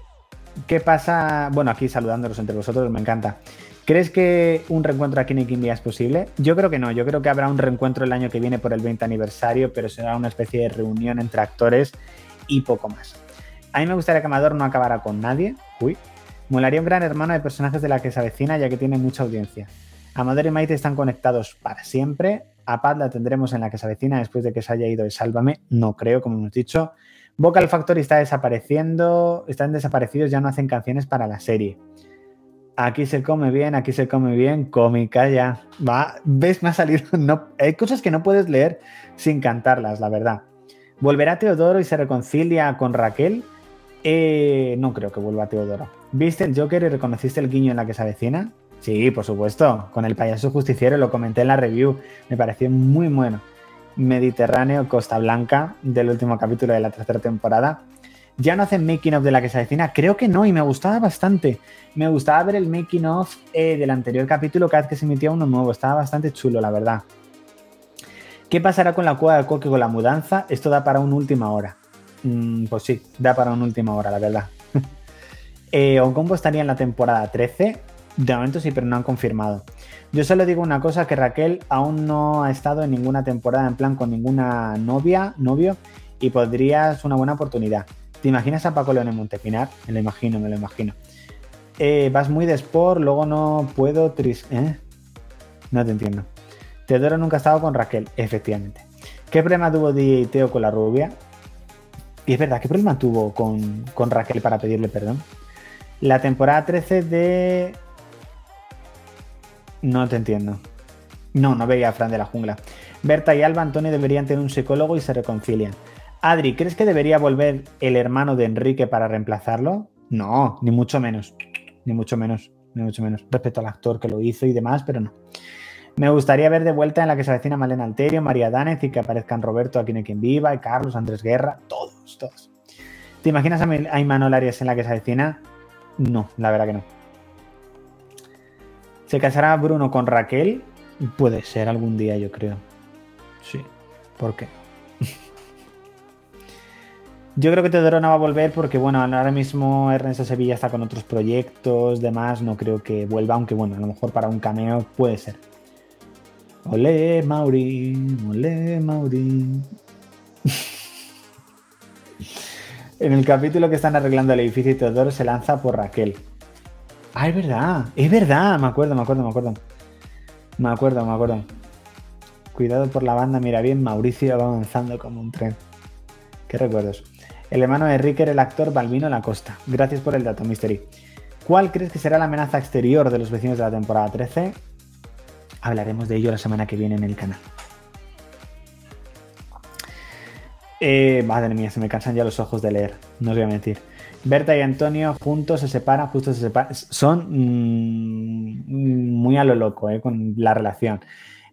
¿Qué pasa? Bueno, aquí saludándolos entre vosotros, me encanta. ¿Crees que un reencuentro aquí en Kimbia es posible? Yo creo que no, yo creo que habrá un reencuentro el año que viene por el 20 aniversario, pero será una especie de reunión entre actores y poco más. A mí me gustaría que Amador no acabara con nadie. Uy. Molaría un gran hermano de personajes de la que se ya que tiene mucha audiencia. Amador y Maite están conectados para siempre. A Paz la tendremos en la que se después de que se haya ido de Sálvame. No creo, como hemos dicho. Vocal Factory está desapareciendo. Están desaparecidos, ya no hacen canciones para la serie. Aquí se come bien, aquí se come bien, cómica ya. Va, ves, me ha salido. No, hay cosas que no puedes leer sin cantarlas, la verdad. ¿Volverá Teodoro y se reconcilia con Raquel? Eh, no creo que vuelva Teodoro. ¿Viste el Joker y reconociste el guiño en la que se avecina? Sí, por supuesto. Con el payaso justiciero lo comenté en la review. Me pareció muy bueno. Mediterráneo, Costa Blanca, del último capítulo de la tercera temporada. ¿Ya no hacen making of de la que se avecina? Creo que no, y me gustaba bastante. Me gustaba ver el making of eh, del anterior capítulo cada vez que se emitía uno nuevo. Estaba bastante chulo, la verdad. ¿Qué pasará con la cueva de Coque con la mudanza? Esto da para una última hora. Mm, pues sí, da para una última hora, la verdad. eh, Oncombo estaría en la temporada 13. De momento sí, pero no han confirmado. Yo solo digo una cosa, que Raquel aún no ha estado en ninguna temporada en plan con ninguna novia, novio, y podrías una buena oportunidad. ¿Te imaginas a Paco León en Montepinar? Me lo imagino, me lo imagino. Eh, vas muy de sport, luego no puedo... Tris ¿eh? No te entiendo. Teodoro nunca ha estado con Raquel, efectivamente. ¿Qué problema tuvo Teo con la rubia? Y es verdad, ¿qué problema tuvo con, con Raquel para pedirle perdón? La temporada 13 de no te entiendo. No, no veía a Fran de la jungla. Berta y Alba Antonio deberían tener un psicólogo y se reconcilian. Adri, ¿crees que debería volver el hermano de Enrique para reemplazarlo? No, ni mucho menos. Ni mucho menos. Ni mucho menos. Respecto al actor que lo hizo y demás, pero no. Me gustaría ver de vuelta en la que se avecina Malena Alterio, María Dánez y que aparezcan Roberto, aquí no quien viva, y Carlos, Andrés Guerra, todos, todos. ¿Te imaginas a Imanol Arias en la que se avecina? No, la verdad que no. ¿Se casará Bruno con Raquel? Puede ser algún día, yo creo. Sí. ¿Por qué? Yo creo que Teodoro no va a volver porque, bueno, ahora mismo Ernesto Sevilla está con otros proyectos, demás. No creo que vuelva, aunque, bueno, a lo mejor para un cameo puede ser. Olé, Mauri, olé, Mauri. en el capítulo que están arreglando el edificio, Teodoro se lanza por Raquel. Ah, es verdad, es verdad, me acuerdo, me acuerdo, me acuerdo. Me acuerdo, me acuerdo. Cuidado por la banda, mira bien, Mauricio va avanzando como un tren. Qué recuerdos. El hermano de Enrique era el actor Balbino Lacosta. Gracias por el dato, Mystery. ¿Cuál crees que será la amenaza exterior de los vecinos de la temporada 13? Hablaremos de ello la semana que viene en el canal. Eh, madre mía, se me cansan ya los ojos de leer, no os voy a mentir. Berta y Antonio juntos se separan, justo se separan. Son mm, muy a lo loco eh, con la relación.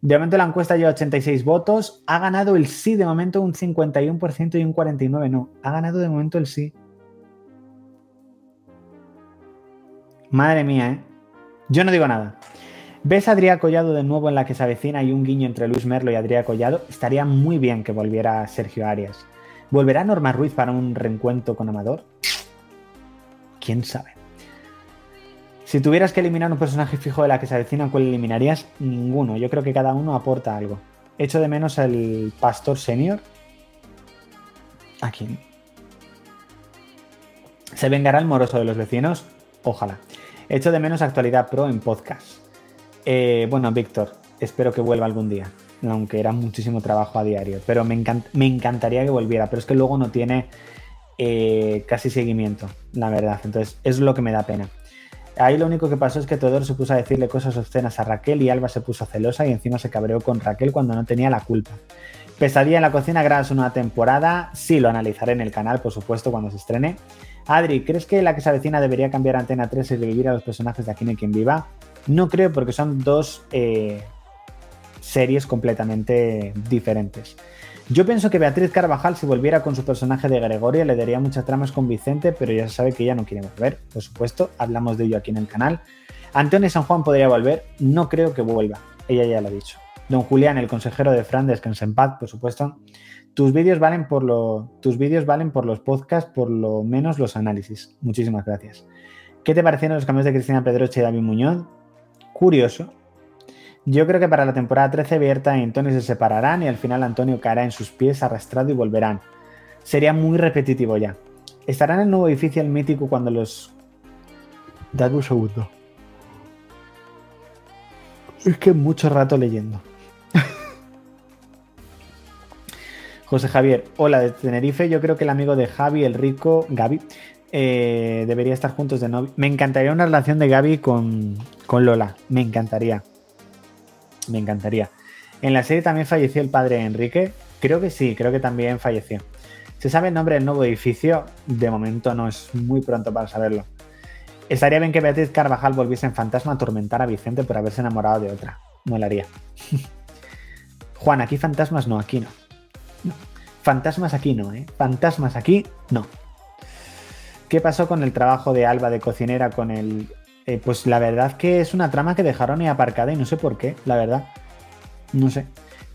De momento la encuesta lleva 86 votos. Ha ganado el sí de momento un 51% y un 49% no. Ha ganado de momento el sí. Madre mía, ¿eh? Yo no digo nada. ¿Ves a Adrián Collado de nuevo en la que se avecina y un guiño entre Luis Merlo y Adrián Collado? Estaría muy bien que volviera Sergio Arias. ¿Volverá Norma Ruiz para un reencuentro con Amador? quién sabe. Si tuvieras que eliminar un personaje fijo de la que se avecina, ¿cuál eliminarías? Ninguno. Yo creo que cada uno aporta algo. Echo de menos el pastor senior. ¿A quién? ¿Se vengará el moroso de los vecinos? Ojalá. Echo de menos actualidad pro en podcast. Eh, bueno, Víctor, espero que vuelva algún día. Aunque era muchísimo trabajo a diario. Pero me, me encantaría que volviera. Pero es que luego no tiene eh, casi seguimiento, la verdad. Entonces, es lo que me da pena. Ahí lo único que pasó es que Teodoro se puso a decirle cosas obscenas a Raquel y Alba se puso celosa y encima se cabreó con Raquel cuando no tenía la culpa. Pesadilla en la cocina, gracias una temporada. Sí, lo analizaré en el canal, por supuesto, cuando se estrene. Adri, ¿crees que la que se avecina debería cambiar Antena 3 y revivir a los personajes de Aquí no quien viva? No creo, porque son dos eh, series completamente diferentes. Yo pienso que Beatriz Carvajal, si volviera con su personaje de Gregoria, le daría muchas tramas con Vicente, pero ya se sabe que ella no quiere volver. Por supuesto, hablamos de ello aquí en el canal. Antonio San Juan podría volver, no creo que vuelva. Ella ya lo ha dicho. Don Julián, el consejero de Fran, descansa en paz, por supuesto. Tus vídeos valen por lo, tus vídeos valen por los podcasts, por lo menos los análisis. Muchísimas gracias. ¿Qué te parecieron los cambios de Cristina Pedroche y David Muñoz? Curioso, yo creo que para la temporada 13 Berta y Antonio se separarán y al final Antonio caerá en sus pies arrastrado y volverán. Sería muy repetitivo ya. ¿Estará en el nuevo edificio el mítico cuando los... Dad un segundo. Es que mucho rato leyendo. José Javier, hola de Tenerife. Yo creo que el amigo de Javi, el rico, Gaby, eh, debería estar juntos de novio. Me encantaría una relación de Gaby con, con Lola. Me encantaría me encantaría. En la serie también falleció el padre Enrique. Creo que sí, creo que también falleció. ¿Se sabe el nombre del nuevo edificio? De momento no, es muy pronto para saberlo. Estaría bien que Beatriz Carvajal volviese en fantasma a atormentar a Vicente por haberse enamorado de otra. Haría. Juan, aquí fantasmas no, aquí no. no. Fantasmas aquí no, ¿eh? Fantasmas aquí no. ¿Qué pasó con el trabajo de Alba de cocinera con el eh, pues la verdad que es una trama que dejaron ahí aparcada y no sé por qué, la verdad. No sé.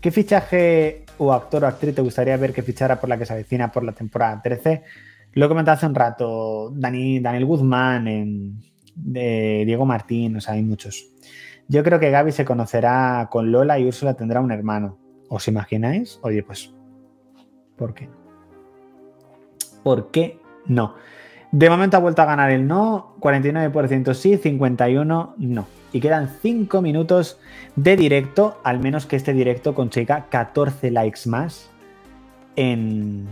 ¿Qué fichaje o actor o actriz te gustaría ver que fichara por la que se avecina por la temporada 13? Lo he comentado hace un rato, Dani, Daniel Guzmán, en, Diego Martín, o sea, hay muchos. Yo creo que Gaby se conocerá con Lola y Úrsula tendrá un hermano. ¿Os imagináis? Oye, pues, ¿por qué? ¿Por qué no? De momento ha vuelto a ganar el no, 49% sí, 51% no. Y quedan 5 minutos de directo, al menos que este directo consiga 14 likes más en,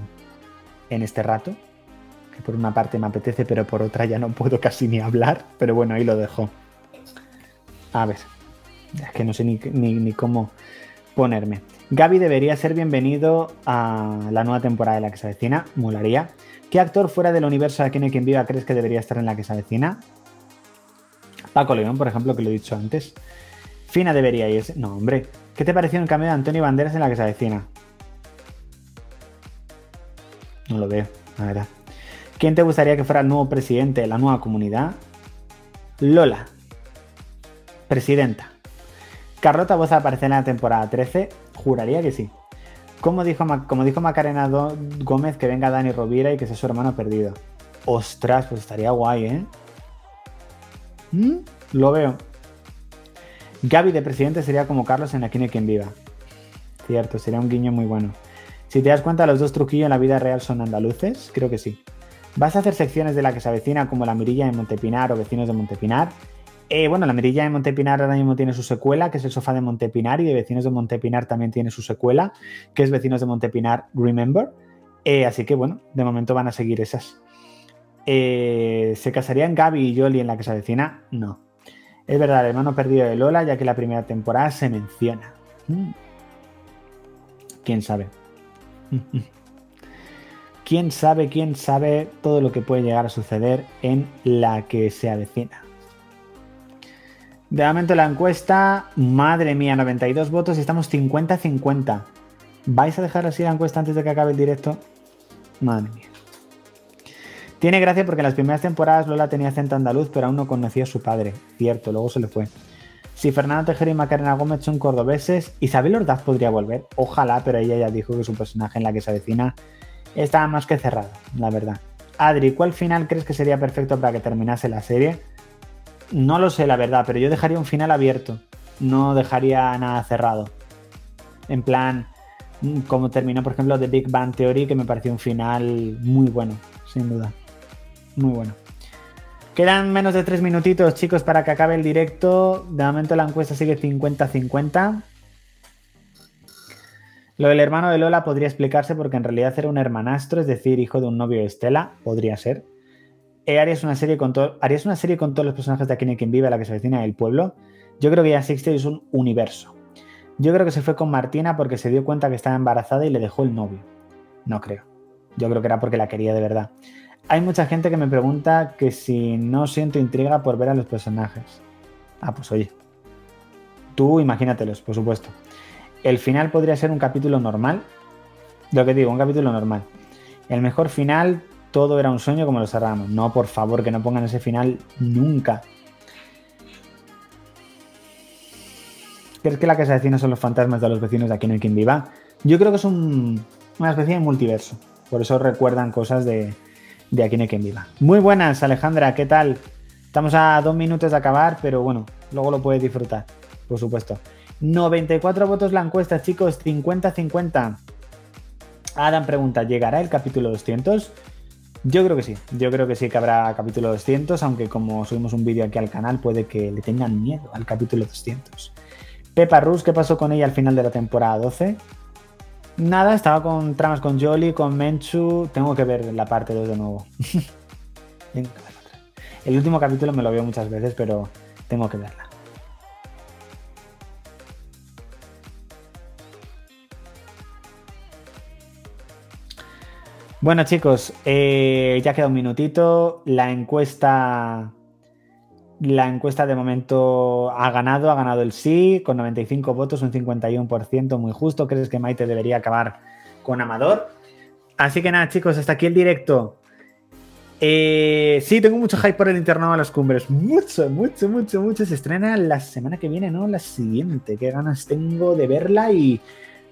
en este rato. Que por una parte me apetece, pero por otra ya no puedo casi ni hablar. Pero bueno, ahí lo dejo. A ver, es que no sé ni, ni cómo ponerme. Gaby debería ser bienvenido a la nueva temporada de la que se avecina, molaría. ¿Qué actor fuera del universo de Aquí no quien viva crees que debería estar en la que se avecina? Paco León, por ejemplo, que lo he dicho antes. Fina debería ir. No, hombre. ¿Qué te pareció el cambio de Antonio Banderas en la que se avecina? No lo veo, la verdad. ¿Quién te gustaría que fuera el nuevo presidente de la nueva comunidad? Lola. Presidenta. Carlota Boza aparece en la temporada 13. Juraría que sí. Como dijo, como dijo Macarena Gómez, que venga Dani Rovira y que sea su hermano perdido. Ostras, pues estaría guay, ¿eh? ¿Mm? Lo veo. Gaby de presidente sería como Carlos en Aquí no quien viva. Cierto, sería un guiño muy bueno. Si te das cuenta, los dos truquillos en la vida real son andaluces, creo que sí. ¿Vas a hacer secciones de la que se avecina como La Mirilla de Montepinar o Vecinos de Montepinar? Eh, bueno, la Mirilla de Montepinar ahora mismo tiene su secuela, que es el sofá de Montepinar, y de Vecinos de Montepinar también tiene su secuela, que es Vecinos de Montepinar Remember. Eh, así que bueno, de momento van a seguir esas. Eh, ¿Se casarían Gaby y Jolly en la que se avecina? No. Es verdad, hermano perdido de Lola, ya que la primera temporada se menciona. Mm. ¿Quién sabe? ¿Quién sabe, quién sabe todo lo que puede llegar a suceder en la que se avecina? De momento la encuesta, madre mía, 92 votos y estamos 50-50. ¿Vais a dejar así la encuesta antes de que acabe el directo? Madre mía. Tiene gracia porque en las primeras temporadas Lola tenía acento andaluz, pero aún no conocía a su padre. Cierto, luego se le fue. Si Fernando Tejero y Macarena Gómez son cordobeses, Isabel Ordaz podría volver. Ojalá, pero ella ya dijo que su personaje en la que se avecina estaba más que cerrado, la verdad. Adri, ¿cuál final crees que sería perfecto para que terminase la serie? No lo sé, la verdad, pero yo dejaría un final abierto. No dejaría nada cerrado. En plan, mm, como terminó, por ejemplo, The Big Bang Theory, que me pareció un final muy bueno, sin duda. Muy bueno. Quedan menos de tres minutitos, chicos, para que acabe el directo. De momento la encuesta sigue 50-50. Lo del hermano de Lola podría explicarse porque en realidad era un hermanastro, es decir, hijo de un novio de Estela. Podría ser. Eh, harías una serie con una serie con todos los personajes de Aquí quien vive, la que se vecina del pueblo. Yo creo que ya Sixty es un universo. Yo creo que se fue con Martina porque se dio cuenta que estaba embarazada y le dejó el novio. No creo. Yo creo que era porque la quería de verdad. Hay mucha gente que me pregunta que si no siento intriga por ver a los personajes. Ah, pues oye. Tú imagínatelos, por supuesto. El final podría ser un capítulo normal. Lo que digo, un capítulo normal. El mejor final todo era un sueño como los cerramos. No, por favor, que no pongan ese final nunca. ¿Crees que la que se decina son los fantasmas de los vecinos de aquí no hay quien viva? Yo creo que es una especie de multiverso. Por eso recuerdan cosas de, de aquí no hay quien viva. Muy buenas, Alejandra, ¿qué tal? Estamos a dos minutos de acabar, pero bueno, luego lo puedes disfrutar, por supuesto. 94 votos la encuesta, chicos, 50-50. Adam pregunta, ¿llegará el capítulo 200? Yo creo que sí, yo creo que sí que habrá capítulo 200, aunque como subimos un vídeo aquí al canal puede que le tengan miedo al capítulo 200. Pepa Rus, ¿qué pasó con ella al final de la temporada 12? Nada, estaba con tramas con Jolly, con Menchu, tengo que ver la parte 2 de nuevo. El último capítulo me lo veo muchas veces, pero tengo que verla. Bueno, chicos, eh, ya queda un minutito. La encuesta. La encuesta de momento ha ganado, ha ganado el sí, con 95 votos, un 51%, muy justo. ¿Crees que Maite debería acabar con Amador? Así que nada, chicos, hasta aquí el directo. Eh, sí, tengo mucho hype por el internado a las cumbres. Mucho, mucho, mucho, mucho. Se estrena la semana que viene, ¿no? La siguiente. Qué ganas tengo de verla y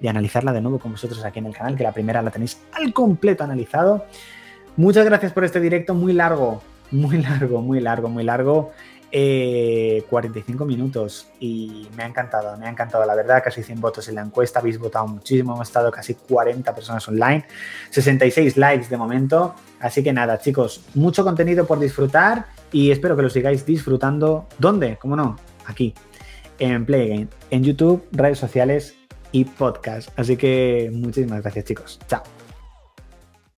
de analizarla de nuevo con vosotros aquí en el canal, que la primera la tenéis al completo analizado. Muchas gracias por este directo muy largo, muy largo, muy largo, muy largo. 45 eh, minutos y me ha encantado, me ha encantado, la verdad, casi 100 votos en la encuesta, habéis votado muchísimo, hemos estado casi 40 personas online, 66 likes de momento, así que nada, chicos, mucho contenido por disfrutar y espero que lo sigáis disfrutando. ¿Dónde? ¿Cómo no? Aquí, en Playgame, en YouTube, redes sociales y podcast. Así que muchísimas gracias, chicos. Chao.